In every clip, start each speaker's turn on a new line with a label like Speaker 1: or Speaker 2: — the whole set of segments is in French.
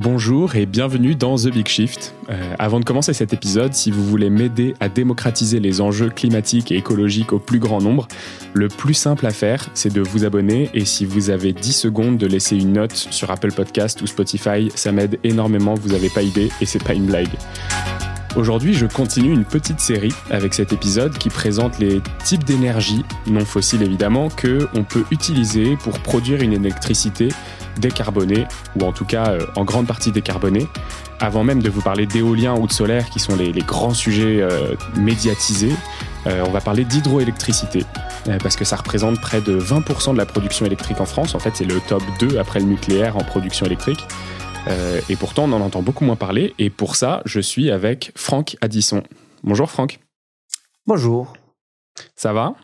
Speaker 1: Bonjour et bienvenue dans The Big Shift. Euh, avant de commencer cet épisode, si vous voulez m'aider à démocratiser les enjeux climatiques et écologiques au plus grand nombre, le plus simple à faire, c'est de vous abonner et si vous avez 10 secondes de laisser une note sur Apple Podcast ou Spotify, ça m'aide énormément, vous n'avez pas idée et c'est pas une blague. Aujourd'hui, je continue une petite série avec cet épisode qui présente les types d'énergie, non fossiles évidemment, que on peut utiliser pour produire une électricité décarbonée, ou en tout cas euh, en grande partie décarbonée. Avant même de vous parler d'éolien ou de solaire, qui sont les, grands sujets euh, médiatisés, euh, on va parler d'hydroélectricité, parce que ça représente près de 20% de la production électrique en France. En fait, c'est le top 2 après le nucléaire en production électrique. Et pourtant, on en entend beaucoup moins parler. Et pour ça, je suis avec Franck Addisson. Bonjour Franck.
Speaker 2: Bonjour.
Speaker 1: Ça va?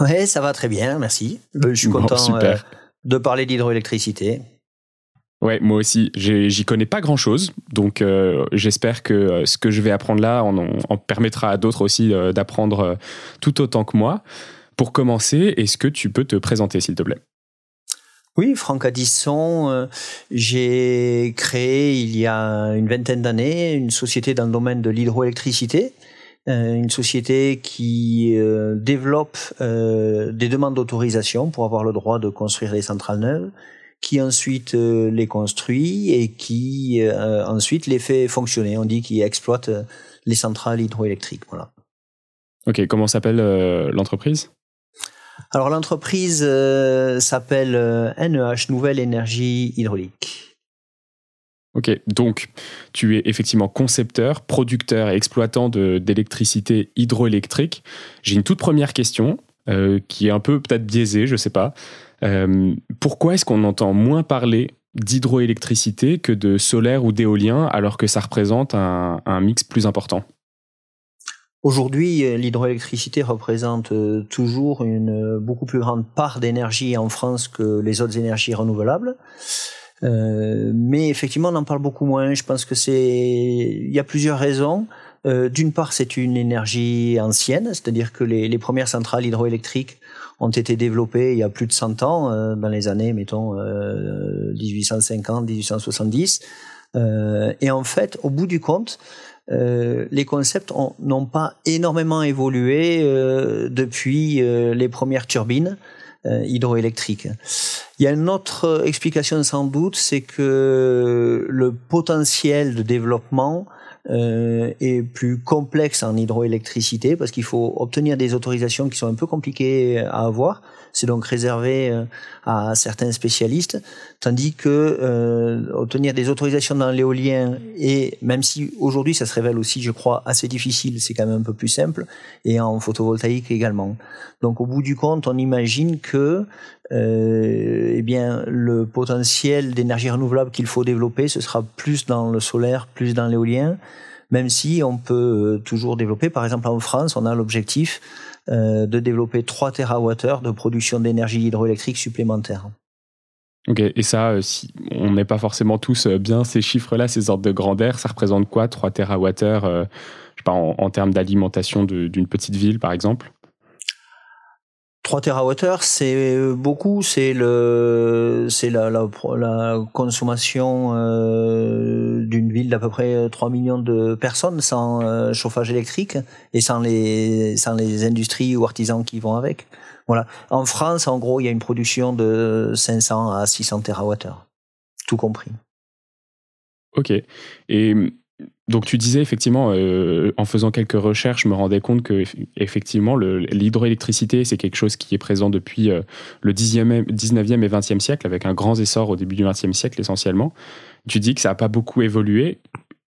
Speaker 2: Ouais, ça va très bien, merci. Je suis content. super de parler d'hydroélectricité.
Speaker 1: Ouais, moi aussi, j'y connais pas grand chose, donc euh, j'espère que euh, ce que je vais apprendre là en, permettra à d'autres aussi euh, d'apprendre tout autant que moi. Pour commencer, est-ce que tu peux te présenter, s'il te plaît?
Speaker 2: Oui, Franck Addisson, j'ai créé il y a une vingtaine d'années une société dans le domaine de l'hydroélectricité euh, une société qui euh, développe euh, des demandes d'autorisation pour avoir le droit de construire des centrales neuves, qui ensuite les construit et qui ensuite les fait fonctionner. On dit qu'il exploite les centrales hydroélectriques. Voilà.
Speaker 1: Ok, comment s'appelle l'entreprise?
Speaker 2: Alors l'entreprise s'appelle NEH, Nouvelle Énergie Hydraulique.
Speaker 1: Ok, donc tu es effectivement concepteur, producteur et exploitant d'électricité hydroélectrique. J'ai une toute première question euh, qui est un peu peut-être biaisée, je ne sais pas. Euh, pourquoi est-ce qu'on entend moins parler d'hydroélectricité que de solaire ou d'éolien alors que ça représente un, mix plus important?
Speaker 2: Aujourd'hui, euh, l'hydroélectricité représente toujours une beaucoup plus grande part d'énergie en France que les autres énergies renouvelables. Euh, mais effectivement, on en parle beaucoup moins. Je pense que c'est, il y a plusieurs raisons. Euh, D'une part, c'est une énergie ancienne, c'est-à-dire que les, premières centrales hydroélectriques ont été développées il y a plus de 100 ans, euh, dans les années, mettons, euh, 1850, 1870. Euh, et en fait, au bout du compte, euh, les concepts n'ont pas énormément évolué depuis les premières turbines. Euh, hydroélectrique. Il y a une autre explication sans doute, c'est que le potentiel de développement euh, est plus complexe en hydroélectricité parce qu'il faut obtenir des autorisations qui sont un peu compliquées à avoir. C'est donc réservé euh, à certains spécialistes, tandis que euh, obtenir des autorisations dans l'éolien et même si aujourd'hui ça se révèle aussi, je crois, assez difficile, c'est quand même un peu plus simple et en photovoltaïque également. Donc au bout du compte, on imagine que euh, eh bien le potentiel d'énergie renouvelable qu'il faut développer, ce sera plus dans le solaire, plus dans l'éolien, même si on peut euh, toujours développer. Par exemple, en France, on a l'objectif euh, de développer 3 TWh de production d'énergie hydroélectrique supplémentaire.
Speaker 1: Ok, et ça, si on n'est pas forcément tous bien ces chiffres-là, ces ordres de grandeur, ça représente quoi 3 TWh sais pas, en termes d'alimentation d'une petite ville, par exemple?
Speaker 2: 3 TWh, c'est beaucoup, c'est le, c'est la, consommation euh, d'une ville d'à peu près 3 millions de personnes sans euh, chauffage électrique et sans les, sans les industries ou artisans qui vont avec. Voilà. En France, en gros, il y a une production de 500 à 600 TWh, tout compris.
Speaker 1: Ok. Et donc tu disais effectivement, euh, en faisant quelques recherches, je me rendais compte que effectivement l'hydroélectricité c'est quelque chose qui est présent depuis euh, le 19e et 20e siècle, avec un grand essor au début du 20e siècle essentiellement. Tu dis que ça n'a pas beaucoup évolué.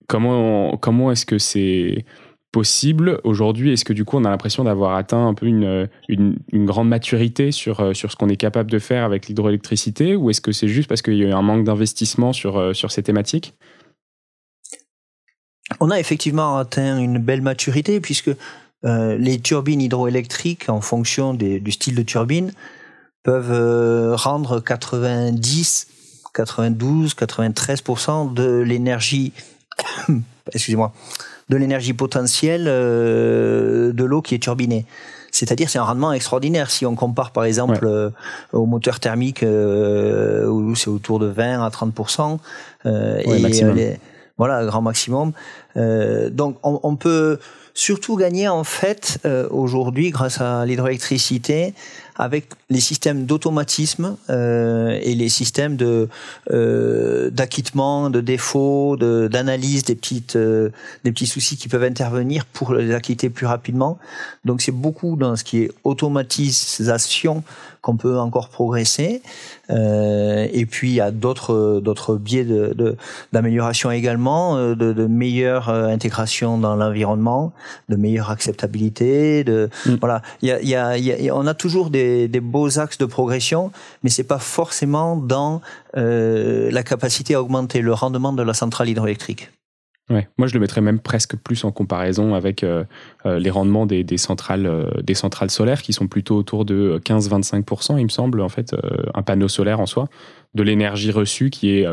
Speaker 1: Comment, comment est-ce que c'est possible aujourd'hui? Est-ce que du coup on a l'impression d'avoir atteint un peu une, une, grande maturité sur, euh, sur ce qu'on est capable de faire avec l'hydroélectricité? Ou est-ce que c'est juste parce qu'il y a eu un manque d'investissement sur, sur ces thématiques?
Speaker 2: On a effectivement atteint une belle maturité puisque euh, les turbines hydroélectriques, en fonction du style de turbine, peuvent euh, rendre 90, 92, 93% de l'énergie, excusez-moi, de l'énergie potentielle euh, de l'eau qui est turbinée. C'est-à-dire, c'est un rendement extraordinaire. Si on compare, par exemple, euh, au moteur thermique, euh, où c'est autour de 20 à 30%
Speaker 1: euh, et maximum.
Speaker 2: Voilà, grand maximum. donc, on, on, peut surtout gagner en fait aujourd'hui grâce à l'hydroélectricité avec les systèmes d'automatisme euh, et les systèmes de euh, d'acquittement, de défaut, d'analyse des petites euh, des petits soucis qui peuvent intervenir pour les acquitter plus rapidement. Donc c'est beaucoup dans ce qui est automatisation qu'on peut encore progresser. Euh, et puis il y a d'autres d'autres biais de d'amélioration également, euh, de, de, meilleure euh, intégration dans l'environnement, de meilleure acceptabilité. De mm. voilà, il y a, y, a, y a, on a toujours des, des, beaux axes de progression, mais c'est pas forcément dans euh, la capacité à augmenter le rendement de la centrale hydroélectrique.
Speaker 1: Ouais. Moi, je le mettrais même presque plus en comparaison avec euh, euh, les rendements des, centrales, des centrales solaires qui sont plutôt autour de 15-25%, il me semble, en fait, un panneau solaire en soi, de l'énergie reçue qui est,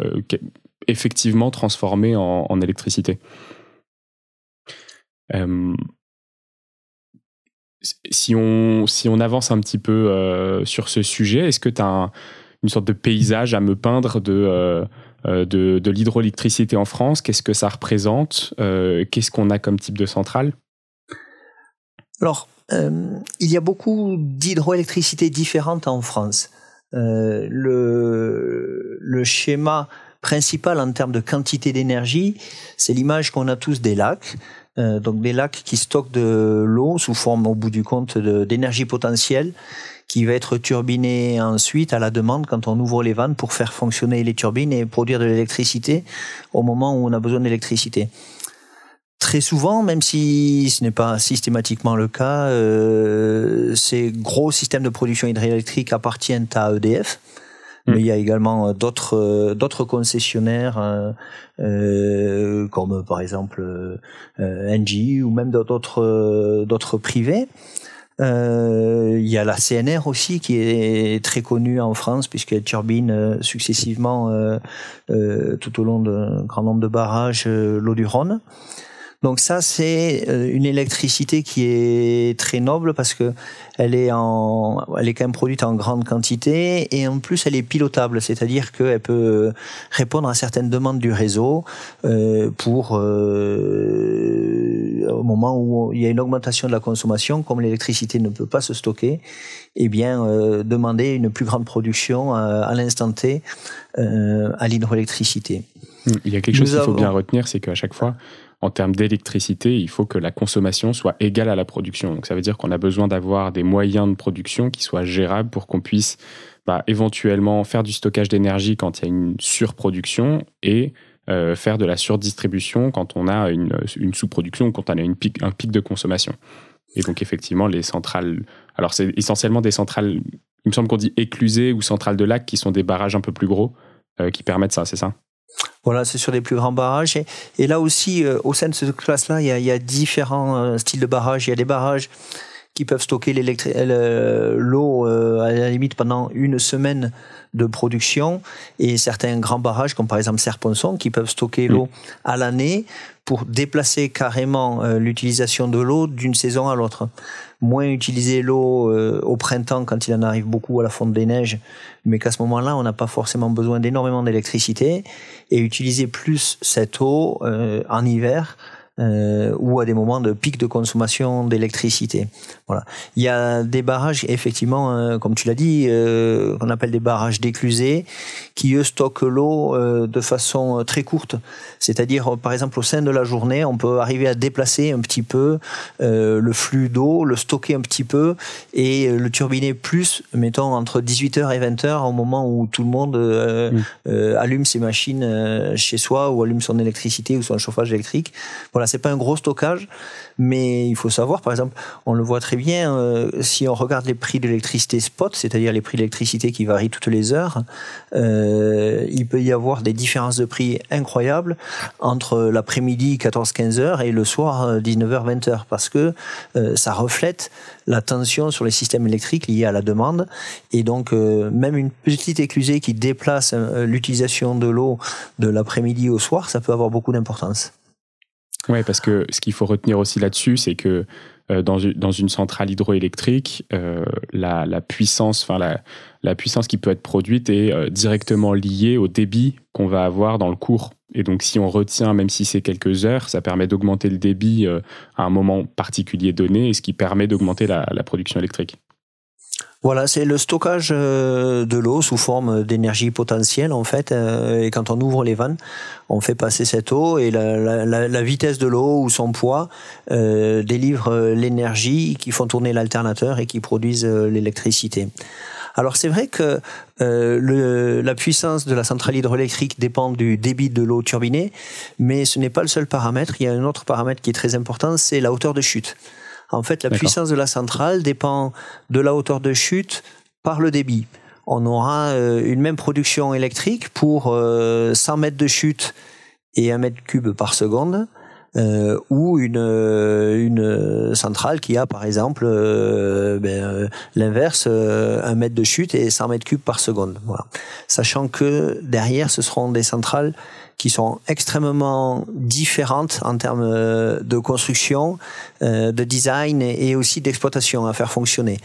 Speaker 1: effectivement transformée en, en électricité. Si, on, si on avance un petit peu sur ce sujet, est-ce que tu as une sorte de paysage à me peindre de euh, de, de l'hydroélectricité en France? Qu'est-ce que ça représente? Euh, Qu'est-ce qu'on a comme type de centrale?
Speaker 2: Alors, euh, il y a beaucoup d'hydroélectricité différentes en France. le, le schéma principal en termes de quantité d'énergie, c'est l'image qu'on a tous des lacs. donc des lacs qui stockent de l'eau sous forme, au bout du compte, d'énergie potentielle qui va être turbiné ensuite à la demande quand on ouvre les vannes pour faire fonctionner les turbines et produire de l'électricité au moment où on a besoin d'électricité. Très souvent, même si ce n'est pas systématiquement le cas, euh, ces gros systèmes de production hydroélectrique appartiennent à EDF. Hmm. Mais il y a également d'autres euh, d'autres concessionnaires euh, euh comme par exemple euh, Engie ou même d'autres d'autres privés euh, il y a la CNR aussi qui est très connue en France puisqu'elle turbine euh, successivement euh, euh, tout au long d'un grand nombre de barrages l'eau du Rhône. Donc ça, c'est une électricité qui est très noble parce que elle est en, elle est quand même produite en grande quantité et en plus elle est pilotable, c'est-à-dire qu'elle peut répondre à certaines demandes du réseau euh, pour euh, au moment où il y a une augmentation de la consommation, comme l'électricité ne peut pas se stocker, eh bien euh, demander une plus grande production à, l'instant T à l'hydroélectricité.
Speaker 1: Il y a quelque chose qu'il faut bien retenir, c'est qu'à chaque fois, en termes d'électricité, il faut que la consommation soit égale à la production. Donc ça veut dire qu'on a besoin d'avoir des moyens de production qui soient gérables pour qu'on puisse bah, éventuellement faire du stockage d'énergie quand il y a une surproduction et euh, faire de la surdistribution quand on a une, une sous-production, quand on a un pic de consommation. Et donc effectivement, les centrales, alors c'est essentiellement des centrales, il me semble qu'on dit éclusées ou centrales de lac qui sont des barrages un peu plus gros euh, qui permettent ça, c'est ça?
Speaker 2: Voilà, c'est sur des plus grands barrages. Et, là aussi, euh, au sein de cette classe-là, il, y a, différents euh, styles de barrages. Il y a des barrages qui peuvent stocker euh, l'eau à la limite pendant une semaine de production. Et certains grands barrages comme par exemple Serponçon qui peuvent stocker l'eau à l'année pour déplacer carrément l'utilisation de l'eau d'une saison à l'autre. Moins utiliser l'eau euh, au printemps quand il en arrive beaucoup à la fonte des neiges, mais qu'à ce moment-là, on n'a pas forcément besoin d'énormément d'électricité, et utiliser plus cette eau euh, en hiver euh, ou à des moments de pic de consommation d'électricité. Voilà. Il y a des barrages, effectivement, euh, comme tu l'as dit, euh, qu'on appelle des barrages d'éclusés, qui eux stockent l'eau euh, de façon très courte. C'est-à-dire, par exemple, au sein de la journée, on peut arriver à déplacer un petit peu le flux d'eau, le stocker un petit peu et le turbiner plus, mettons entre 18h et 20h, au moment où tout le monde mmh. allume ses machines chez soi ou allume son électricité ou son chauffage électrique. Voilà c'est pas un gros stockage, mais il faut savoir, par exemple, on le voit très bien, euh, si on regarde les prix de l'électricité spot, c'est-à-dire les prix d'électricité qui varient toutes les heures, euh, il peut y avoir des différences de prix incroyables entre l'après-midi 14-15 heures et le soir 19h-20 heures, parce que euh, ça reflète la tension sur les systèmes électriques liés à la demande, et donc même une petite éclusée qui déplace l'utilisation de l'eau de l'après-midi au soir, ça peut avoir beaucoup d'importance.
Speaker 1: Ouais, parce que ce qu'il faut retenir aussi là-dessus, c'est que dans, une centrale hydroélectrique, la, puissance, enfin la, puissance qui peut être produite est directement liée au débit qu'on va avoir dans le cours. Et donc, si on retient, même si c'est quelques heures, ça permet d'augmenter le débit à un moment particulier donné, et ce qui permet d'augmenter la production électrique.
Speaker 2: Voilà, c'est le stockage euh, de l'eau sous forme d'énergie potentielle en fait. Euh, et quand on ouvre les vannes, on fait passer cette eau et la, vitesse de l'eau ou son poids euh, délivre l'énergie qui font tourner l'alternateur et qui produisent l'électricité. Alors c'est vrai que la puissance de la centrale hydroélectrique dépend du débit de l'eau turbinée, mais ce n'est pas le seul paramètre. Il y a un autre paramètre qui est très important, c'est la hauteur de chute. En fait, la puissance de la centrale dépend de la hauteur de chute par le débit. On aura euh, une même production électrique pour 100 euh, mètres de chute et 1 mètre cube par seconde. Euh, ou une, une centrale qui a par exemple ben, l'inverse, 1 mètre de chute et 100 mètres cubes par seconde. Voilà. Sachant que derrière, ce seront des centrales qui sont extrêmement différentes en termes euh, de construction, euh, de design et aussi d'exploitation à faire fonctionner.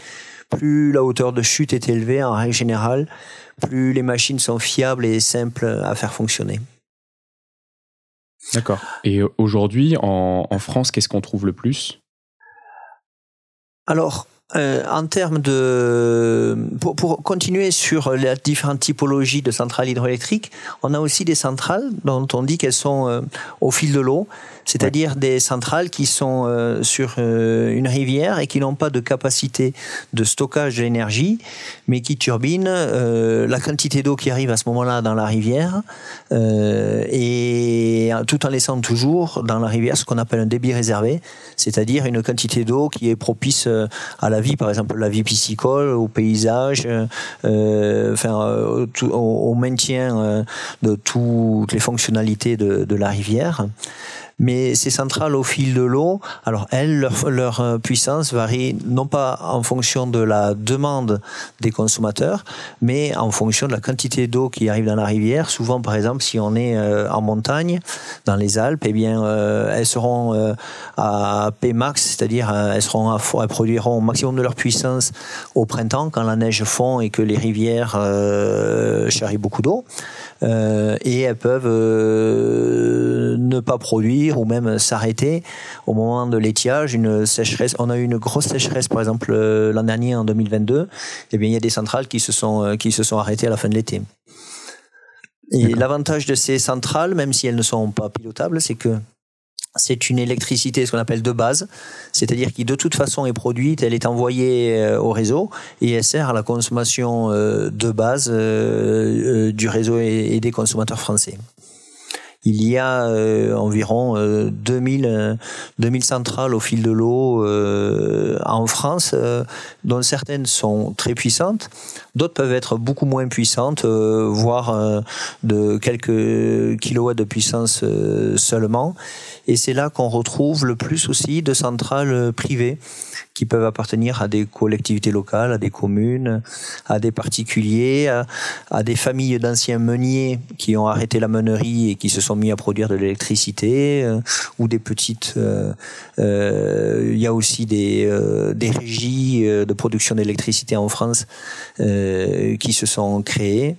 Speaker 2: Plus la hauteur de chute est élevée en règle générale, plus les machines sont fiables et simples à faire fonctionner.
Speaker 1: D'accord. Et aujourd'hui, en, en France, qu'est-ce qu'on trouve le plus?
Speaker 2: Alors, euh, en termes de pour, continuer sur les différentes typologies de centrales hydroélectriques, on a aussi des centrales dont on dit qu'elles sont euh, au fil de l'eau c'est-à-dire des centrales qui sont euh, sur euh, une rivière et qui n'ont pas de capacité de stockage d'énergie, mais qui turbinent euh, la quantité d'eau qui arrive à ce moment-là dans la rivière, et tout en laissant toujours dans la rivière ce qu'on appelle un débit réservé, c'est-à-dire une quantité d'eau qui est propice à la vie, par exemple la vie piscicole, au paysage, enfin au, maintien de toutes les fonctionnalités de, de la rivière. Mais ces centrales au fil de l'eau, alors elles, leur, euh, puissance varie non pas en fonction de la demande des consommateurs, mais en fonction de la quantité d'eau qui arrive dans la rivière. Souvent, par exemple, si on est euh, en montagne, dans les Alpes, eh bien, euh, elles seront à P max, c'est-à-dire elles seront elles produiront au maximum de leur puissance au printemps quand la neige fond et que les rivières charrient beaucoup d'eau. Euh, et elles peuvent euh, ne pas produire ou même s'arrêter au moment de l'étiage. Une sécheresse, on a eu une grosse sécheresse par exemple euh, l'an dernier en 2022. Eh bien, il y a des centrales qui se sont qui se sont arrêtées à la fin de l'été. Et l'avantage de ces centrales, même si elles ne sont pas pilotables, c'est que c'est une électricité, ce qu'on appelle de base, c'est-à-dire qui de toute façon est produite, elle est envoyée euh, au réseau et elle sert à la consommation euh, de base euh, du réseau et des consommateurs français il y a euh, environ 2000, 2000 centrales au fil de l'eau en France, dont certaines sont très puissantes, d'autres peuvent être beaucoup moins puissantes, voire de quelques kilowatts de puissance seulement. Et c'est là qu'on retrouve le plus aussi de centrales privées qui peuvent appartenir à des collectivités locales, à des communes, à des particuliers, à, des familles d'anciens meuniers qui ont arrêté la meunerie et qui se sont mis à produire de l'électricité, euh, ou des petites. Euh, euh, il y a aussi des, des régies de production d'électricité en France qui se sont créées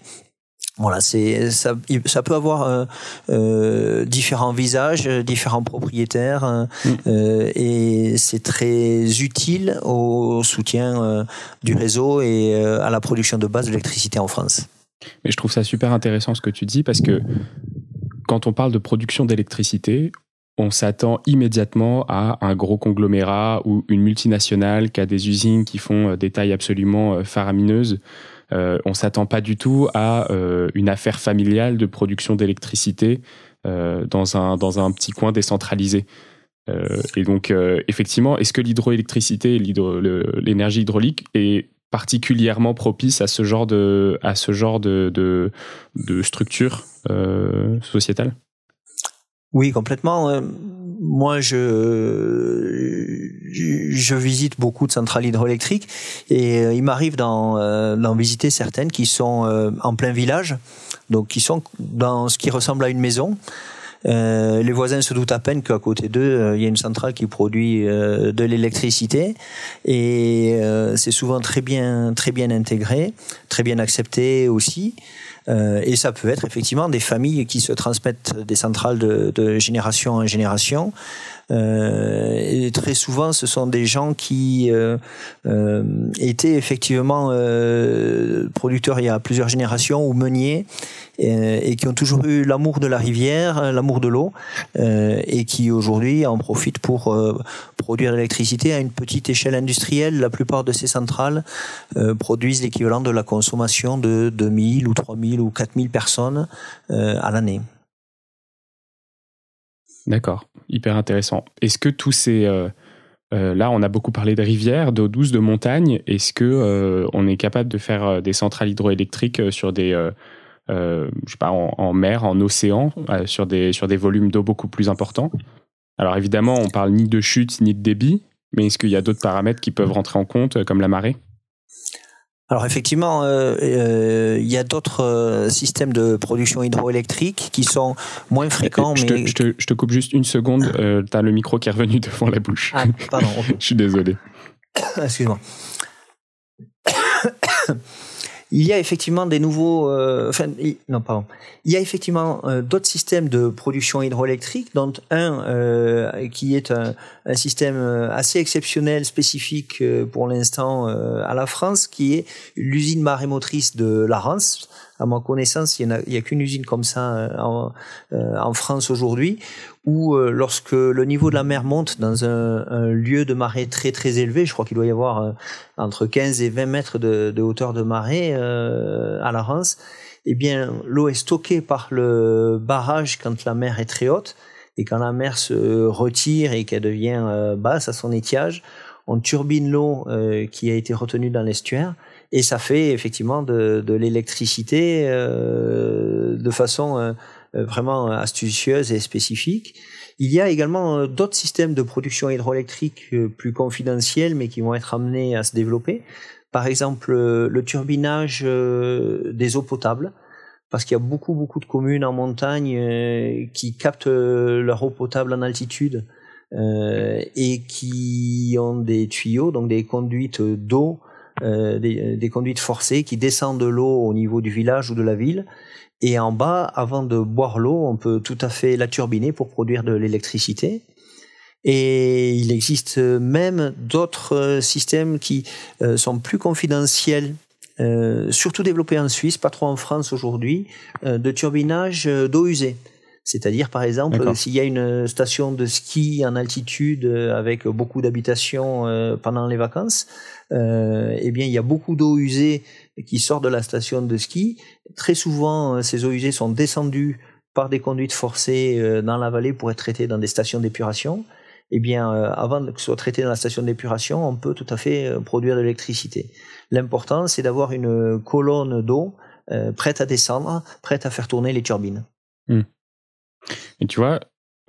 Speaker 2: voilà, c'est ça, ça peut avoir euh, euh différents visages, différents propriétaires, euh, mm. euh, et c'est très utile au soutien du réseau et à la production de base d'électricité en France.
Speaker 1: Mais je trouve ça super intéressant ce que tu dis parce que quand on parle de production d'électricité, on s'attend immédiatement à un gros conglomérat ou une multinationale qui a des usines qui font des tailles absolument faramineuses. Euh, on s'attend pas du tout à euh, une affaire familiale de production d'électricité euh, dans, un, dans un petit coin décentralisé. et donc, effectivement, est-ce que l'hydroélectricité, l'énergie hydraulique est particulièrement propice à ce genre de, à ce genre de, de, structure sociétale?
Speaker 2: Oui, complètement moi, je, je visite beaucoup de centrales hydroélectriques et euh, il m'arrive d'en, euh, visiter certaines qui sont euh, en plein village, donc qui sont dans ce qui ressemble à une maison. Les voisins se doutent à peine qu'à côté d'eux, il y a une centrale qui produit de l'électricité et c'est souvent très bien, très bien intégré, très bien accepté aussi. Euh, et ça peut être effectivement des familles qui se transmettent des centrales de, de génération en génération. Euh, et très souvent, ce sont des gens qui euh, euh étaient effectivement euh, producteurs il y a plusieurs générations ou meuniers et, qui ont toujours eu l'amour de la rivière, l'amour de l'eau, et qui aujourd'hui en profitent pour produire l'électricité à une petite échelle industrielle. La plupart de ces centrales produisent l'équivalent de la consommation de 2000 ou 3000 ou 4000 personnes à l'année.
Speaker 1: D'accord, hyper intéressant. Est-ce que tous ces... Euh, euh, là, on a beaucoup parlé de rivières, d'eau douce, de montagnes. Est-ce que euh, on est capable de faire des centrales hydroélectriques sur des, je sais pas, en, mer, en océan, sur des sur des volumes d'eau beaucoup plus importants? Alors évidemment, on parle ni de chute ni de débit, mais est-ce qu'il y a d'autres paramètres qui peuvent rentrer en compte, comme la marée?
Speaker 2: Alors effectivement, euh, euh, il y a d'autres euh, systèmes de production hydroélectrique qui sont moins fréquents.
Speaker 1: Je, mais... te, je, te, coupe juste une seconde, tu as le micro qui est revenu devant la bouche.
Speaker 2: Ah, pardon.
Speaker 1: je suis désolé.
Speaker 2: Excuse-moi. Il y a effectivement des nouveaux, euh, enfin, non pardon, il y a effectivement euh, d'autres systèmes de production hydroélectrique, dont un euh, qui est un, un, système assez exceptionnel, spécifique pour l'instant à la France, qui est l'usine marémotrice de la Rance à ma connaissance, il n'y a, a qu'une usine comme ça euh, en, euh, en France aujourd'hui, où euh, lorsque le niveau de la mer monte dans un, un, lieu de marée très très élevé, je crois qu'il doit y avoir entre 15 et 20 mètres de, de hauteur de marée à la Rance, eh bien l'eau est stockée par le barrage quand la mer est très haute, et quand la mer se retire et qu'elle devient basse à son étiage, on turbine l'eau qui a été retenue dans l'estuaire. Et ça fait effectivement de, de l'électricité euh, de façon euh, vraiment astucieuse et spécifique. Il y a également euh, d'autres systèmes de production hydroélectrique euh, plus confidentiels, mais qui vont être amenés à se développer. Par exemple, le turbinage des eaux potables, parce qu'il y a beaucoup beaucoup de communes en montagne qui captent leur eau potable en altitude et qui ont des tuyaux, donc des conduites d'eau euh, des, des, conduites forcées qui descendent de l'eau au niveau du village ou de la ville. Et en bas, avant de boire l'eau, on peut tout à fait la turbiner pour produire de l'électricité. Et il existe même d'autres systèmes qui euh, sont plus confidentiels, euh, surtout développés en Suisse, pas trop en France aujourd'hui, euh, de turbinage d'eau usée. C'est-à-dire, par exemple, s'il y a une station de ski en altitude avec beaucoup d'habitations pendant les vacances, euh, eh bien, il y a beaucoup d'eau usée qui sort de la station de ski. Très souvent, euh, ces eaux usées sont descendues par des conduites forcées euh, dans la vallée pour être traitées dans des stations d'épuration. Eh bien, avant que ce soit traité dans la station d'épuration, on peut tout à fait produire de l'électricité. L'important, c'est d'avoir une colonne d'eau prête à descendre, prête à faire tourner les turbines.
Speaker 1: Hmm. Et tu vois,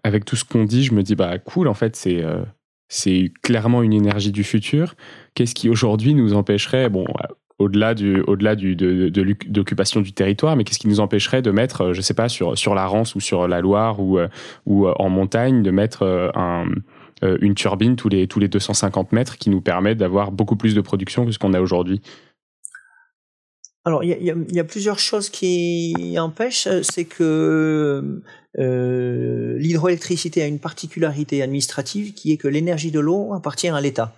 Speaker 1: avec tout ce qu'on dit, je me dis, bah cool, en fait, c'est c'est clairement une énergie du futur. Qu'est-ce qui aujourd'hui nous empêcherait, bon, au-delà du, au-delà du, de, d'occupation du territoire, mais qu'est-ce qui nous empêcherait de mettre, euh, je sais pas, sur, sur la Rance ou sur la Loire ou, euh, ou euh, en montagne, de mettre un, une turbine tous les, tous les 250 mètres qui nous permet d'avoir beaucoup plus de production que ce qu'on a aujourd'hui?
Speaker 2: Alors, il y a, plusieurs choses qui empêchent. C'est que euh, l'hydroélectricité a une particularité administrative qui est que l'énergie de l'eau appartient à l'État.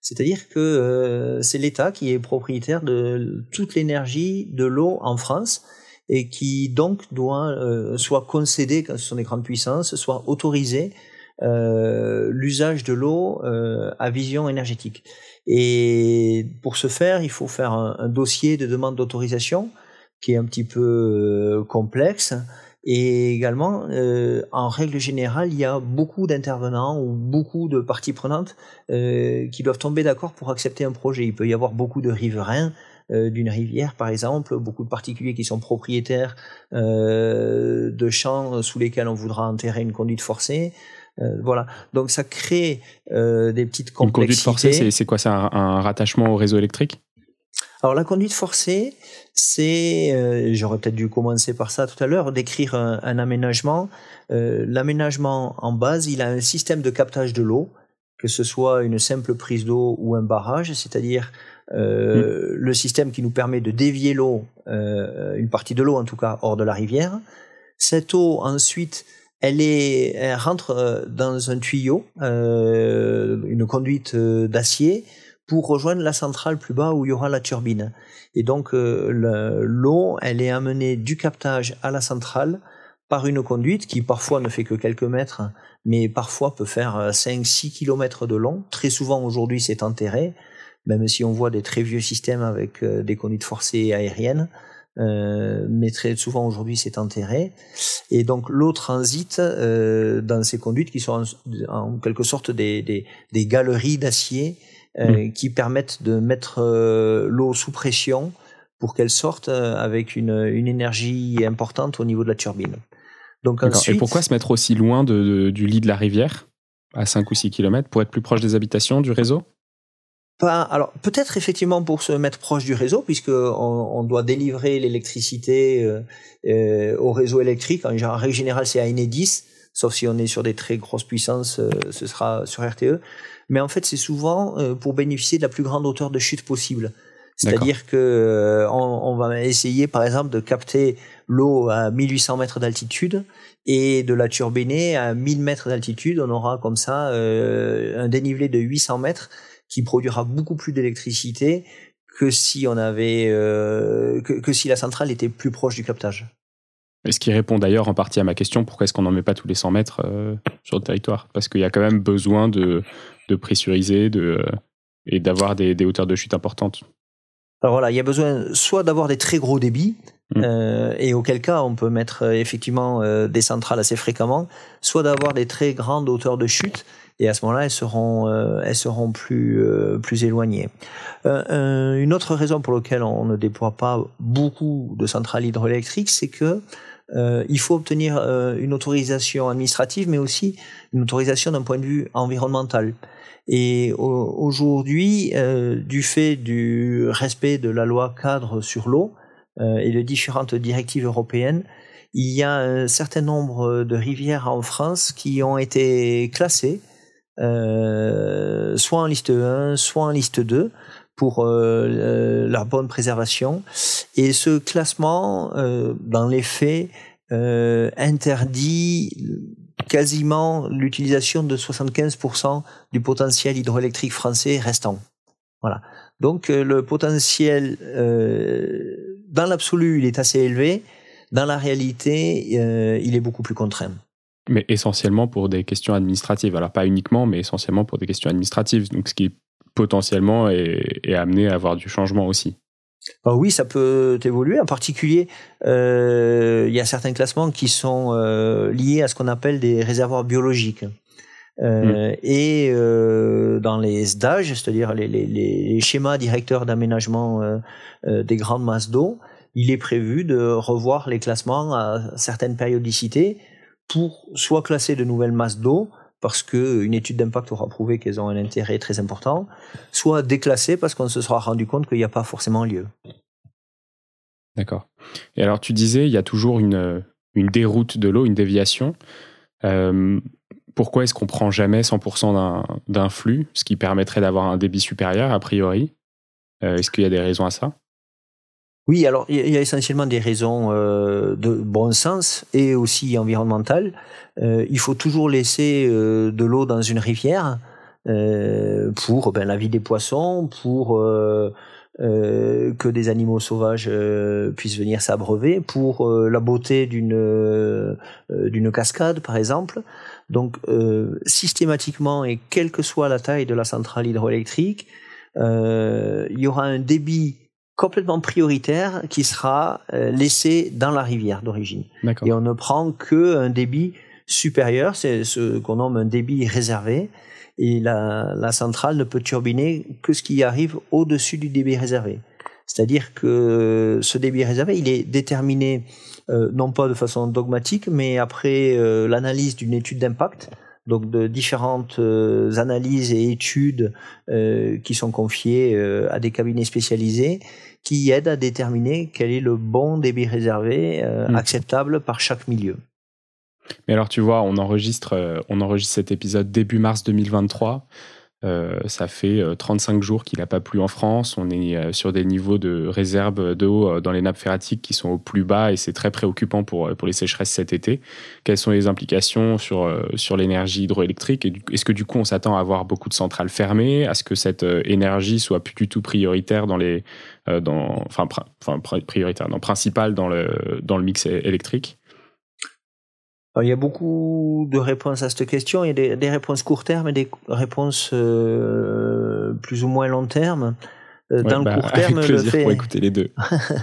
Speaker 2: C'est-à-dire que euh, c'est l'État qui est propriétaire de toute l'énergie de l'eau en France et qui donc doit euh, soit concéder quand ce sont des grandes puissances, soit autoriser euh, l'usage de l'eau euh, à vision énergétique. Et pour ce faire, il faut faire un, un dossier de demande d'autorisation qui est un petit peu euh, complexe et également, euh, en règle générale, il y a beaucoup d'intervenants ou beaucoup de parties prenantes euh, qui doivent tomber d'accord pour accepter un projet. Il peut y avoir beaucoup de riverains euh, d'une rivière, par exemple, beaucoup de particuliers qui sont propriétaires euh, de champs sous lesquels on voudra enterrer une conduite forcée. Euh, voilà. Donc ça crée des petites complexités.
Speaker 1: Une conduite forcée, c'est quoi? C'est un, un rattachement au réseau électrique?
Speaker 2: Alors la conduite forcée, c'est, euh, j'aurais peut-être dû commencer par ça tout à l'heure, d'écrire un, aménagement. Euh, l'aménagement en base, il a un système de captage de l'eau, que ce soit une simple prise d'eau ou un barrage, c'est-à-dire euh, mm. le système qui nous permet de dévier l'eau, une partie de l'eau en tout cas, hors de la rivière. Cette eau ensuite elle, est, elle rentre dans un tuyau, une conduite d'acier, pour rejoindre la centrale plus bas où il y aura la turbine. Et donc euh, l'eau, elle est amenée du captage à la centrale par une conduite qui parfois ne fait que quelques mètres, mais parfois peut faire 5-6 euh, km de long. Très souvent aujourd'hui c'est enterré, même si on voit des très vieux systèmes avec euh, des conduites forcées aériennes. mais très souvent aujourd'hui c'est enterré. Et donc l'eau transite dans ces conduites qui sont en, quelque sorte des, des, des galeries d'acier euh, mm. qui permettent de mettre euh, l'eau sous pression pour qu'elle sorte euh, avec une, une, énergie importante au niveau de la turbine.
Speaker 1: Donc ensuite, Et pourquoi se mettre aussi loin de, du lit de la rivière, à 5 ou 6 km, pour être plus proche des habitations, du réseau?
Speaker 2: Alors peut-être effectivement pour se mettre proche du réseau, puisque on, doit délivrer l'électricité euh, au réseau électrique. En, règle générale, c'est à Enedis, sauf si on est sur des très grosses puissances, ce sera sur RTE mais en fait c'est souvent euh, pour bénéficier de la plus grande hauteur de chute possible. C'est-à-dire que euh, on, va essayer par exemple de capter l'eau à 1800 mètres d'altitude et de la turbiner à 1000 mètres d'altitude. On aura comme ça euh, un dénivelé de 800 mètres qui produira beaucoup plus d'électricité que si on avait que, que si la centrale était plus proche du captage.
Speaker 1: Et ce qui répond d'ailleurs en partie à ma question, pourquoi est-ce qu'on n'en met pas tous les 100 mètres euh, sur le territoire? Parce qu'il y a quand même besoin de, de pressuriser de, euh, et d'avoir des, des, hauteurs de chute importantes.
Speaker 2: Alors voilà, il y a besoin soit d'avoir des très gros débits, mmh. euh, et auquel cas on peut mettre effectivement euh, des centrales assez fréquemment, soit d'avoir des très grandes hauteurs de chute, et à ce moment-là elles seront, euh, elles seront plus, plus éloignées. une autre raison pour laquelle on ne déploie pas beaucoup de centrales hydroélectriques, c'est que euh, il faut obtenir euh, une autorisation administrative, mais aussi une autorisation d'un point de vue environnemental. Et aujourd'hui, euh, du fait du respect de la loi cadre sur l'eau et de différentes directives européennes, il y a un certain nombre de rivières en France qui ont été classées, soit en liste 1, soit en liste 2, pour euh, leur bonne préservation. Et ce classement, euh, dans les faits, euh, interdit quasiment l'utilisation de 75% du potentiel hydroélectrique français restant. Voilà. Donc le potentiel, dans l'absolu, il est assez élevé. Dans la réalité, il est beaucoup plus contraint.
Speaker 1: Mais essentiellement pour des questions administratives. Alors pas uniquement, mais essentiellement pour des questions administratives. Donc ce qui potentiellement est, amené à avoir du changement aussi.
Speaker 2: Ah oui, ça peut évoluer. En particulier, euh, il y a certains classements qui sont euh, liés à ce qu'on appelle des réservoirs biologiques. Euh, mm. Et dans les SDAG, c'est-à-dire les, les, schémas directeurs d'aménagement des grandes masses d'eau, il est prévu de revoir les classements à certaines périodicités pour soit classer de nouvelles masses d'eau, parce qu'une étude d'impact aura prouvé qu'elles ont un intérêt très important, soit déclassées parce qu'on se sera rendu compte qu'il n'y a pas forcément lieu.
Speaker 1: D'accord. Et alors tu disais, il y a toujours une, une déroute de l'eau, une déviation. Euh, pourquoi est-ce qu'on prend jamais 100% d'un flux, ce qui permettrait d'avoir un débit supérieur a priori? Euh, Est-ce qu'il y a des raisons à ça?
Speaker 2: Oui, alors il y a essentiellement des raisons euh, de bon sens et aussi environnementales. Euh, il faut toujours laisser euh, de l'eau dans une rivière pour ben, la vie des poissons, pour que des animaux sauvages puissent venir s'abreuver, pour la beauté d'une d'une cascade par exemple. Donc systématiquement et quelle que soit la taille de la centrale hydroélectrique, il y aura un débit complètement prioritaire qui sera euh, laissé dans la rivière d'origine. Et on ne prend que un débit supérieur, c'est ce qu'on nomme un débit réservé. Et la, la centrale ne peut turbiner que ce qui arrive au-dessus du débit réservé. C'est-à-dire que ce débit réservé, il est déterminé euh, non pas de façon dogmatique, mais après euh, l'analyse d'une étude d'impact donc de différentes analyses et études qui sont confiées à des cabinets spécialisés qui aident à déterminer quel est le bon débit réservé mmh. acceptable par chaque milieu.
Speaker 1: Mais alors, tu vois, on enregistre, euh, on enregistre cet épisode début mars 2023. Euh, ça fait 35 euh, jours qu'il n'a pas plu en France. On est sur des niveaux de réserve d'eau dans les nappes phréatiques qui sont au plus bas et c'est très préoccupant pour, pour les sécheresses cet été. Quelles sont les implications sur, sur l'énergie hydroélectrique Est-ce que du coup on s'attend à avoir beaucoup de centrales fermées? À ce que cette énergie soit plus du tout prioritaire dans les. Dans, enfin, prioritaire, non, principale dans le, dans le mix électrique?
Speaker 2: Il y a beaucoup de réponses à cette question. Il y a des, réponses court terme et des réponses euh, plus ou moins long terme.
Speaker 1: Euh, dans le bah, court terme, le fait... pour écouter les deux.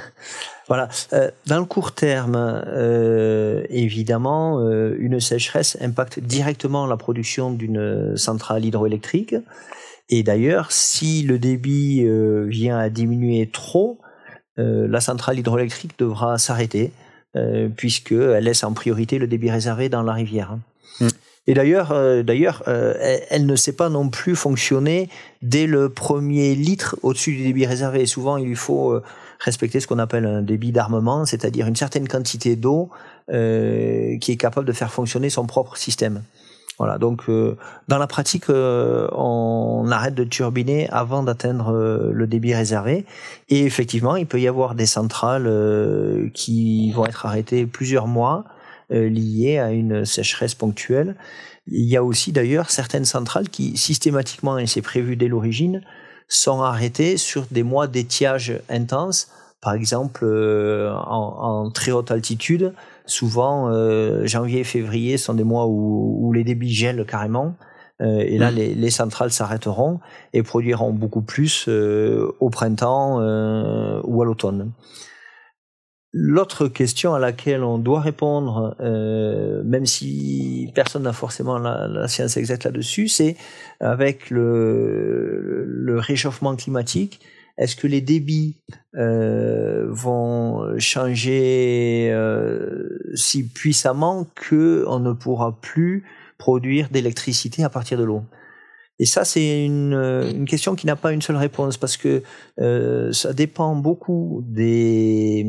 Speaker 2: voilà. Euh, dans le court terme, évidemment, une sécheresse impacte directement la production d'une centrale hydroélectrique. Et d'ailleurs, si le débit vient à diminuer trop, la centrale hydroélectrique devra s'arrêter euh, puisqu'elle laisse en priorité le débit réservé dans la rivière. Hein. Mm. Et d'ailleurs, euh, d'ailleurs, euh, elle, ne sait pas non plus fonctionner dès le premier litre au-dessus du débit réservé. souvent, il faut respecter ce qu'on appelle un débit d'armement, c'est-à-dire une certaine quantité d'eau qui est capable de faire fonctionner son propre système. Voilà, donc euh, dans la pratique, euh, on arrête de turbiner avant d'atteindre euh, le débit réservé. Et effectivement, il peut y avoir des centrales qui vont être arrêtées plusieurs mois liées à une sécheresse ponctuelle. Il y a aussi d'ailleurs certaines centrales qui systématiquement, et c'est prévu dès l'origine, sont arrêtées sur des mois d'étiage intense, par exemple en, en très haute altitude souvent euh, janvier et février sont des mois où, les débits gèlent carrément. Euh, et là, mmh. les, centrales s'arrêteront et produiront beaucoup plus euh, au printemps ou à l'automne. L'autre question à laquelle on doit répondre, même si personne n'a forcément la, science exacte là-dessus, c'est avec le réchauffement climatique, est-ce que les débits euh, vont changer euh, si puissamment que on ne pourra plus produire d'électricité à partir de l'eau? Et ça, c'est une, une, question qui n'a pas une seule réponse parce que euh, ça dépend beaucoup des,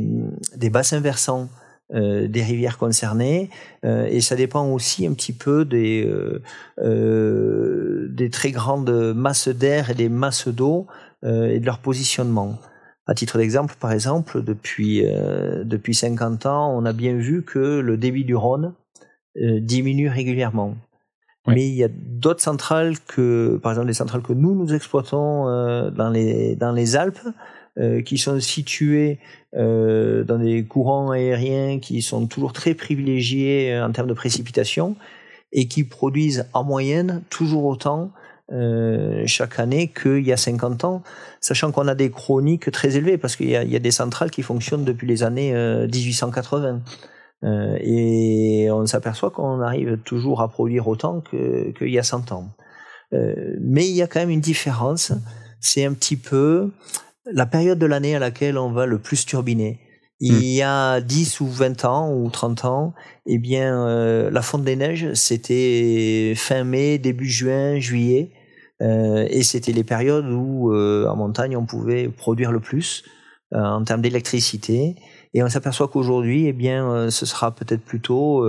Speaker 2: des bassins versants euh, des rivières concernées euh, et ça dépend aussi un petit peu des, euh, des très grandes masses d'air et des masses d'eau euh, et de leur positionnement. À titre d'exemple, par exemple, depuis, euh, depuis 50 ans, on a bien vu que le débit du Rhône euh, diminue régulièrement. Mais il y a d'autres centrales que, par exemple, les centrales que nous nous exploitons dans les dans les Alpes, qui sont situées dans des courants aériens qui sont toujours très privilégiés en termes de précipitation et qui produisent en moyenne toujours autant euh, chaque année qu'il y a 50 ans, sachant qu'on a des chroniques très élevées, parce qu'il y, y a, des centrales qui fonctionnent depuis les années 1880. Euh, euh, et on s'aperçoit qu'on arrive toujours à produire autant qu'il y a 100 ans. Mais il y a quand même une différence, c'est un petit peu la période de l'année à laquelle on va le plus turbiner. Il hmm. y a 10 ou 20 ans ou 30 ans, eh bien, euh, la fonte des neiges, c'était fin mai, début juin, juillet. Euh, et c'était les périodes où euh, en montagne on pouvait produire le plus euh, en termes d'électricité. Et on s'aperçoit qu'aujourd'hui, eh bien, ce sera peut-être plutôt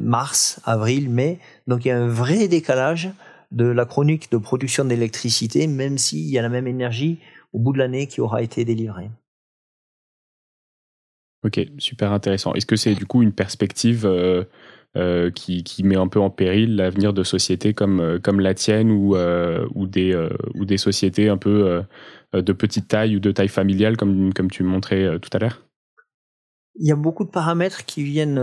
Speaker 2: mars, avril, mai. Donc il y a un vrai décalage de la chronique de production d'électricité, même s'il y a la même énergie au bout de l'année qui aura été délivrée.
Speaker 1: Ok, super intéressant. Est-ce que c'est du coup une perspective qui, qui, met un peu en péril l'avenir de sociétés comme, euh, comme la tienne ou, euh, ou, des, ou des sociétés un peu de petite taille ou de taille familiale, comme, comme tu montrais tout à l'heure
Speaker 2: il y a beaucoup de paramètres qui viennent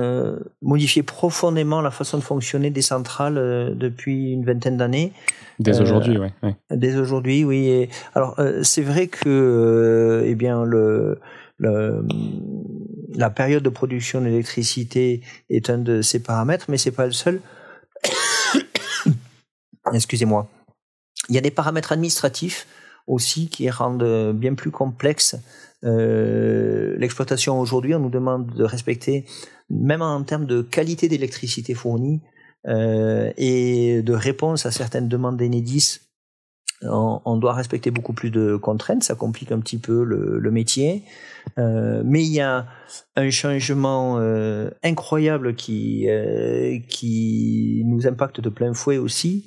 Speaker 2: modifier profondément la façon de fonctionner des centrales depuis une vingtaine d'années.
Speaker 1: Dès aujourd'hui, oui. Ouais.
Speaker 2: Dès aujourd'hui, oui. alors, c'est vrai que, eh bien, le, la période de production d'électricité est un de ces paramètres, mais c'est pas le seul. Excusez-moi. Il y a des paramètres administratifs aussi qui rendent bien plus complexe euh, l'exploitation aujourd'hui. On nous demande de respecter, même en termes de qualité d'électricité fournie, et de réponse à certaines demandes d'Enedis on, doit respecter beaucoup plus de contraintes, ça complique un petit peu le, métier. Euh, mais il y a un changement euh, incroyable qui, euh, qui nous impacte de plein fouet aussi,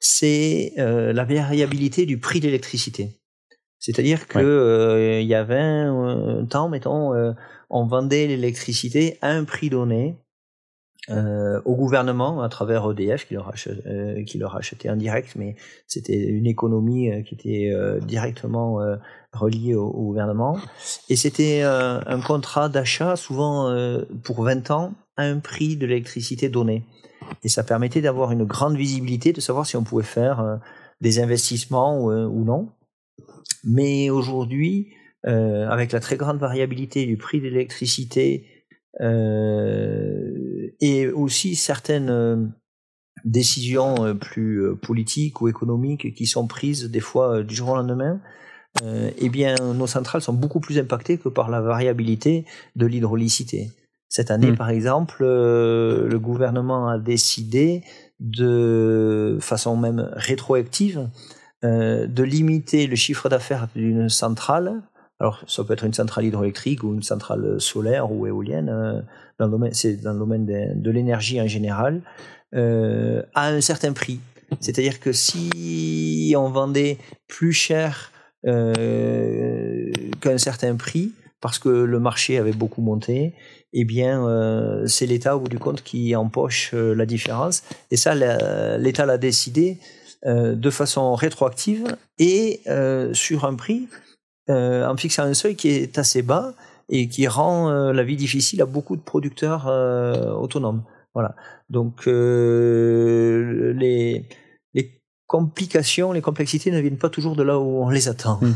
Speaker 2: c'est la variabilité du prix de l'électricité. C'est-à-dire que il y a 20 temps, mettons, on vendait l'électricité à un prix donné euh, au gouvernement à travers EDF qui leur, achetait, euh, qui leur achetait en direct, mais c'était une économie euh, qui était euh, directement reliée au, gouvernement. Et c'était un contrat d'achat souvent pour 20 ans à un prix de l'électricité donné. Et ça permettait d'avoir une grande visibilité, de savoir si on pouvait faire des investissements ou, ou non. Mais aujourd'hui, avec la très grande variabilité du prix de l'électricité, euh, et aussi certaines euh, décisions euh, plus politiques ou économiques qui sont prises des fois du jour au lendemain, eh bien nos centrales sont beaucoup plus impactées que par la variabilité de l'hydraulicité. Cette année, hmm. par exemple, le gouvernement a décidé de façon même rétroactive de limiter le chiffre d'affaires d'une centrale alors, ça peut être une centrale hydroélectrique ou une centrale solaire ou éolienne. Euh, dans le domaine, c'est dans le domaine de, l'énergie en général, euh, à un certain prix. C'est-à-dire que si on vendait plus cher euh, qu'un certain prix, parce que le marché avait beaucoup monté, eh bien, euh, c'est l'État au bout du compte qui empoche euh, la différence. Et ça, l'État l'a décidé euh, de façon rétroactive et sur un prix euh, en fixant un seuil qui est assez bas et qui rend euh, la vie difficile à beaucoup de producteurs euh, autonomes. Voilà. Donc les, complications, les complexités ne viennent pas toujours de là où on les attend. Hmm.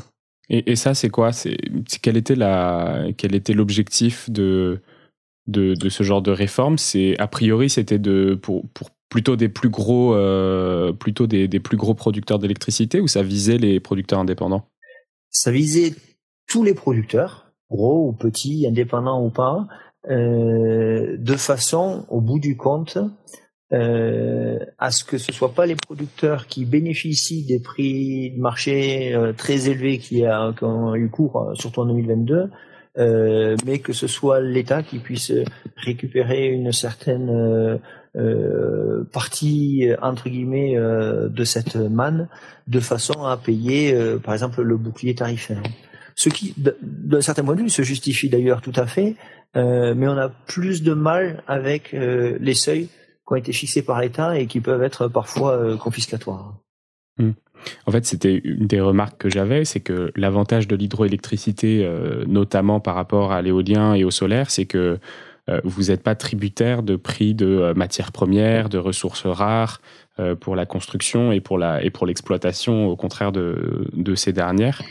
Speaker 1: Et, ça, c'est quoi? C'est quel était quel était l'objectif de, de, ce genre de réforme? C'est a priori, c'était de pour, pour plutôt des plus gros euh, plutôt des, des plus gros producteurs d'électricité ou ça visait les producteurs indépendants?
Speaker 2: Ça visait tous les producteurs, gros ou petits, indépendants ou pas, euh, de façon, au bout du compte, euh, à ce que ce soit pas les producteurs qui bénéficient des prix de marché euh, très élevés qui, a, qui, ont eu cours, surtout en 2022, euh, mais que ce soit l'État qui puisse récupérer une certaine euh, euh, partie entre guillemets de cette manne de façon à payer par exemple le bouclier tarifaire. Ce qui, d'un certain point de vue, se justifie d'ailleurs tout à fait, mais on a plus de mal avec les seuils qui ont été fixés par l'État et qui peuvent être parfois confiscatoires.
Speaker 1: Mmh. En fait, c'était une des remarques que j'avais, c'est que l'avantage de l'hydroélectricité, euh, notamment par rapport à l'éolien et au solaire, c'est que euh, vous n'êtes pas tributaire de prix de euh, matières premières, de ressources rares pour la construction et pour la et pour l'exploitation, au contraire de, de ces dernières.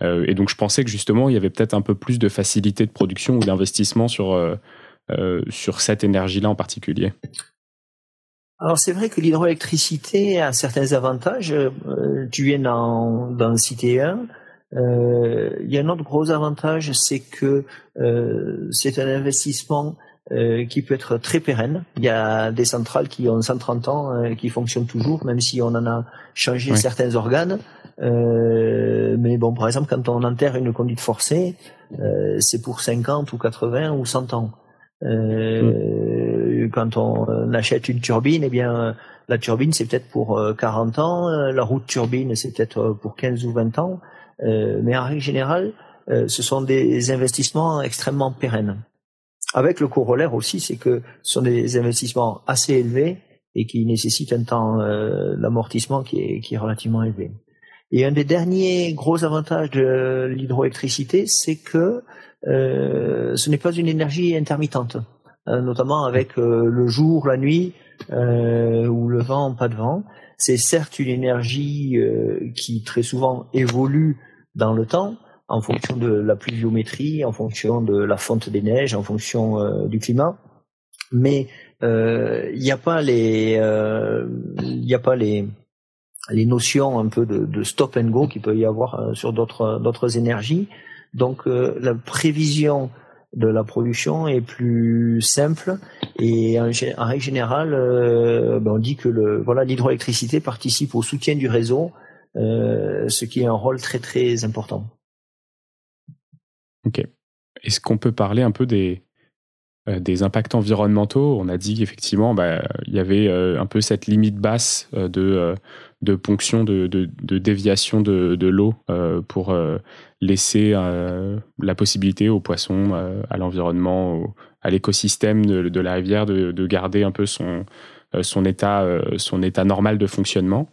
Speaker 1: et donc, je pensais que justement, il y avait peut-être un peu plus de facilité de production ou d'investissement sur sur cette énergie-là en particulier.
Speaker 2: Alors c'est vrai que l'hydroélectricité a certains avantages. Euh, tu viens d'en citer un. Euh, il y a un autre gros avantage, c'est que euh, c'est un investissement qui peut être très pérenne. Il y a des centrales qui ont 130 ans, qui fonctionnent toujours, même si on en a changé certains organes. mais bon, par exemple, quand on enterre une conduite forcée, c'est pour 50 ou 80 ou 100 ans. Euh, quand on achète une turbine, eh bien la turbine c'est peut-être pour 40 euh, ans, euh, la route turbine c'est peut-être pour 15 ou 20 ans, mais en règle générale, ce sont des investissements extrêmement pérennes. Avec le corollaire aussi, c'est que ce sont des investissements assez élevés et qui nécessitent un temps d'amortissement qui est, qui est relativement élevé. Et un des derniers gros avantages de l'hydroélectricité, c'est que euh, ce n'est pas une énergie intermittente, euh, notamment avec euh, le jour, la nuit ou le vent, pas de vent. C'est certes une énergie qui très souvent évolue dans le temps en fonction de la pluviométrie, en fonction de la fonte des neiges, en fonction du climat, mais il n'y a pas les il n'y a pas les les notions un peu de, stop and go qu'il peut y avoir sur d'autres d'autres énergies. Donc euh, la prévision de la production est plus simple Et en, règle générale, ben, on dit que le, voilà, l'hydroélectricité participe au soutien du réseau, ce qui est un rôle très très important.
Speaker 1: Ok. Est-ce qu'on peut parler un peu des, euh, des impacts environnementaux? On a dit qu'effectivement, bah, il y avait euh, un peu cette limite basse euh, de, de ponction, de, de, déviation de, de l'eau pour laisser la possibilité aux poissons, à l'environnement, à l'écosystème de, la rivière de, garder un peu son, son, état, son état normal de fonctionnement.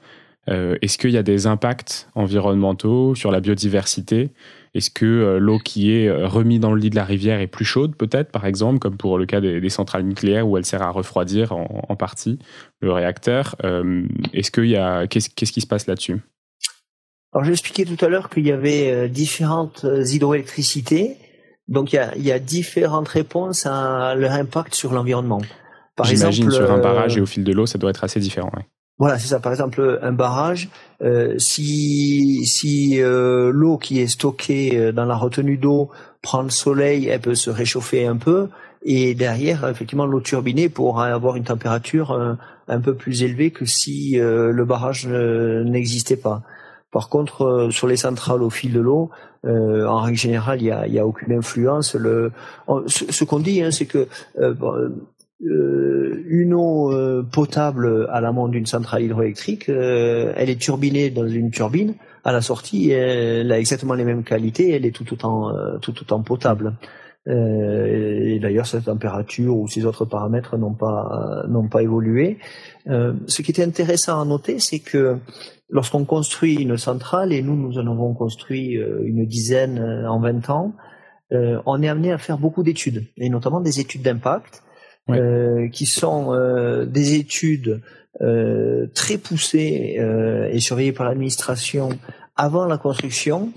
Speaker 1: Est-ce qu'il y a des impacts environnementaux sur la biodiversité? Est-ce que euh, l'eau qui est euh, remise dans le lit de la rivière est plus chaude, peut-être, par exemple, comme pour le cas des, centrales nucléaires où elle sert à refroidir en, partie le réacteur? Euh, Est-ce qu'il y a qu'est-ce, qui se passe là-dessus?
Speaker 2: Alors, j'ai expliqué tout à l'heure qu'il y avait différentes hydroélectricités. Donc, il y, a, différentes réponses à leur impact sur l'environnement.
Speaker 1: J'imagine sur un barrage et au fil de l'eau, ça doit être assez différent.
Speaker 2: Voilà, c'est ça. Par exemple, un barrage, euh, si si euh, l'eau qui est stockée euh, dans la retenue d'eau prend le soleil, elle peut se réchauffer un peu, et derrière, effectivement, l'eau turbinée pourra avoir une température un peu plus élevée que si le barrage n'existait pas. Par contre, sur les centrales au fil de l'eau, en règle générale, il y a, a aucune influence. Le, ce, qu'on dit, hein, c'est que une eau euh, potable à l'amont d'une centrale hydroélectrique, euh, elle est turbinée dans une turbine. À la sortie, elle a exactement les mêmes qualités. Elle est tout autant, tout autant potable. et d'ailleurs, sa température ou ses autres paramètres n'ont pas, n'ont pas évolué. ce qui était intéressant à noter, c'est que lorsqu'on construit une centrale, et nous, nous en avons construit une dizaine en 20 ans, on est amené à faire beaucoup d'études, et notamment des études d'impact euh, qui sont euh, des études euh, très poussées et surveillées par l'administration avant la construction.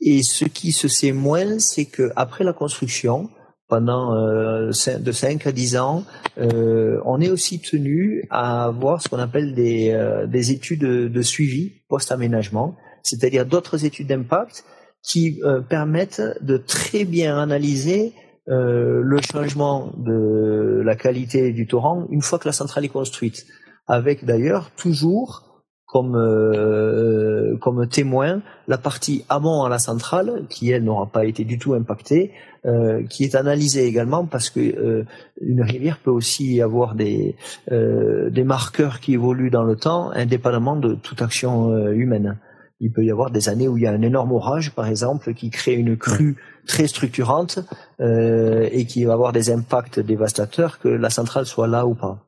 Speaker 2: Et ce qui se sait moins, c'est que après la construction, pendant de 5 à 10 ans, on est aussi tenu à avoir ce qu'on appelle des, des études de suivi post-aménagement, c'est-à-dire d'autres études d'impact qui permettent de très bien analyser euh, le changement de la qualité du torrent une fois que la centrale est construite, avec d'ailleurs toujours comme euh, comme témoin la partie amont à la centrale qui elle n'aura pas été du tout impactée, euh, qui est analysée également parce que une rivière peut aussi avoir des des marqueurs qui évoluent dans le temps indépendamment de toute action humaine. Il peut y avoir des années où il y a un énorme orage, par exemple, qui crée une crue très structurante euh, et qui va avoir des impacts dévastateurs, que la centrale soit là ou pas.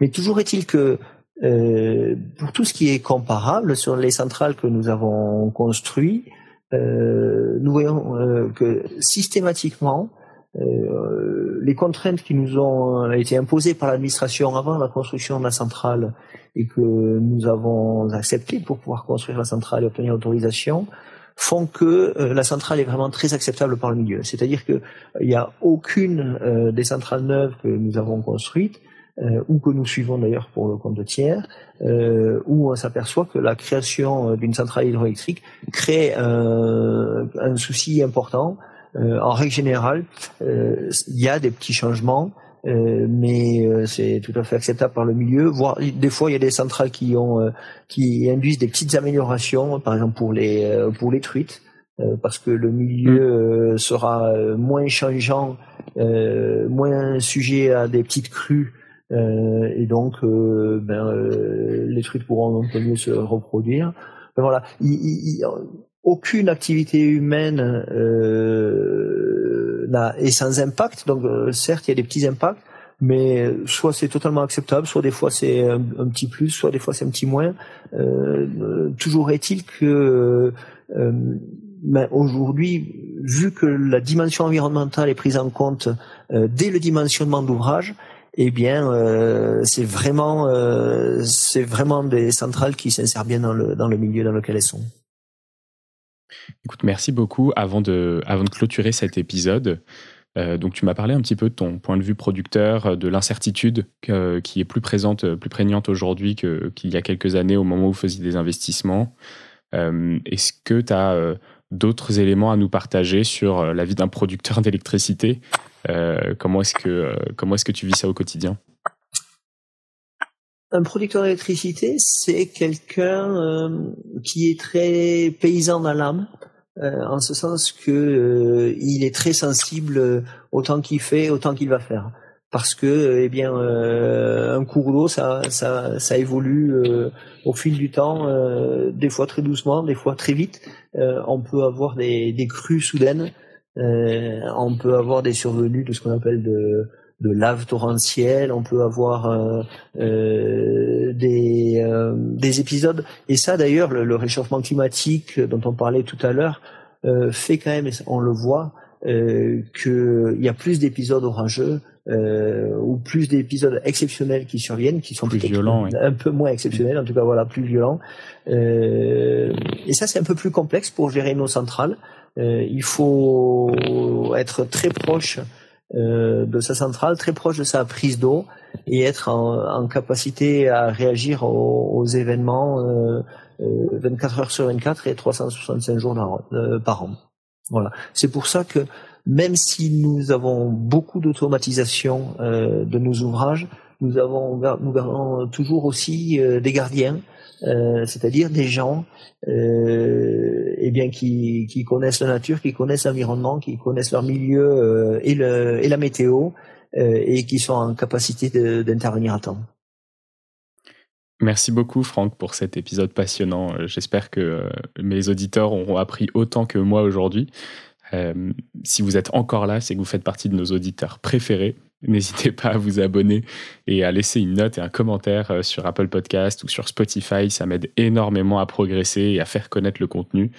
Speaker 2: Mais toujours est-il que euh, pour tout ce qui est comparable sur les centrales que nous avons construites, euh, nous voyons euh, que systématiquement, les contraintes qui nous ont été imposées par l'administration avant la construction de la centrale et que nous avons acceptées pour pouvoir construire la centrale et obtenir l'autorisation font que euh, la centrale est vraiment très acceptable par le milieu. C'est-à-dire qu'il n'y a aucune euh, des centrales neuves que nous avons construites ou que nous suivons d'ailleurs pour le compte de tiers, où on s'aperçoit que la création d'une centrale hydroélectrique crée un souci important euh, en règle générale, euh, il y a des petits changements. Euh, mais c'est tout à fait acceptable par le milieu. Voire, des fois, il y a des centrales qui ont, qui induisent des petites améliorations, par exemple pour les pour les truites, parce que le milieu mm. sera moins changeant, moins sujet à des petites crues, et donc ben, les truites pourront un peu mieux se reproduire. Ben voilà, il, aucune activité humaine euh, est sans impact. Donc euh, certes, il y a des petits impacts, mais soit c'est totalement acceptable, soit des fois c'est un, petit plus, soit des fois c'est un petit moins. Euh, toujours est-il que ben, aujourd'hui, vu que la dimension environnementale est prise en compte dès le dimensionnement d'ouvrage, eh bien, c'est vraiment, c'est vraiment des centrales qui s'insèrent bien dans le, dans le milieu dans lequel elles sont.
Speaker 1: Écoute, merci beaucoup. Avant de, clôturer cet épisode, euh, donc tu m'as parlé un petit peu de ton point de vue producteur, euh, de l'incertitude qui est plus présente, euh, plus prégnante aujourd'hui qu'il y a quelques années au moment où vous faisiez des investissements. Est-ce que tu as d'autres éléments à nous partager sur la vie d'un producteur d'électricité? Comment est-ce que comment est-ce que tu vis ça au quotidien?
Speaker 2: Un producteur d'électricité, c'est quelqu'un qui est très paysan dans l'âme, en ce sens que il est très sensible au temps qu'il fait, au temps qu'il va faire. Parce que euh, eh bien euh, un cours d'eau ça, ça, ça évolue euh, au fil du temps des fois très doucement des fois très vite. On peut avoir des, des crues soudaines on peut avoir des survenues de ce qu'on appelle de de lave torrentielle, on peut avoir des, des épisodes. Et ça, d'ailleurs, le, le, réchauffement climatique dont on parlait tout à l'heure fait quand même, on le voit, qu'il y a plus d'épisodes orageux euh, ou plus d'épisodes exceptionnels qui surviennent, qui sont
Speaker 1: plus violents,
Speaker 2: un peu moins exceptionnels, en tout cas voilà, plus violents. Euh, et ça, c'est un peu plus complexe pour gérer nos centrales. Euh, il faut être très proche euh, de sa centrale, très proche de sa prise d'eau et être en, en, capacité à réagir aux, aux événements 24 euh, heures sur 24 et 365 jours par an. Voilà. C'est pour ça que même si nous avons beaucoup d'automatisation euh, de nos ouvrages, nous avons nous gardons toujours aussi euh, des gardiens, euh, c'est-à-dire des gens eh bien qui, connaissent la nature, qui connaissent l'environnement, qui connaissent leur milieu et, le, et la météo et qui sont en capacité d'intervenir à temps.
Speaker 1: Merci beaucoup Franck pour cet épisode passionnant. J'espère que mes auditeurs auront appris autant que moi aujourd'hui. Euh, si vous êtes encore là, c'est que vous faites partie de nos auditeurs préférés. N'hésitez pas à vous abonner et à laisser une note et un commentaire euh, sur Apple Podcast ou sur Spotify. Ça m'aide énormément à progresser et à faire connaître le contenu.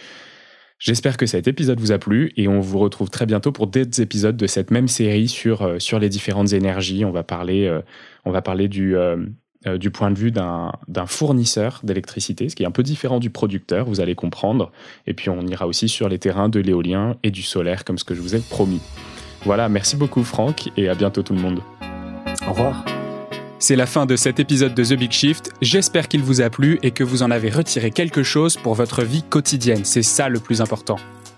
Speaker 1: J'espère que cet épisode vous a plu et on vous retrouve très bientôt pour d'autres épisodes de cette même série sur, euh, les différentes énergies. On va parler, parler du, euh, du point de vue d'un fournisseur d'électricité, ce qui est un peu différent du producteur, vous allez comprendre. Et puis on ira aussi sur les terrains de l'éolien et du solaire, comme ce que je vous ai promis. Voilà, merci beaucoup Franck, et à bientôt tout le monde.
Speaker 2: Au revoir.
Speaker 1: C'est la fin de cet épisode de The Big Shift. J'espère qu'il vous a plu et que vous en avez retiré quelque chose pour votre vie quotidienne. C'est ça le plus important.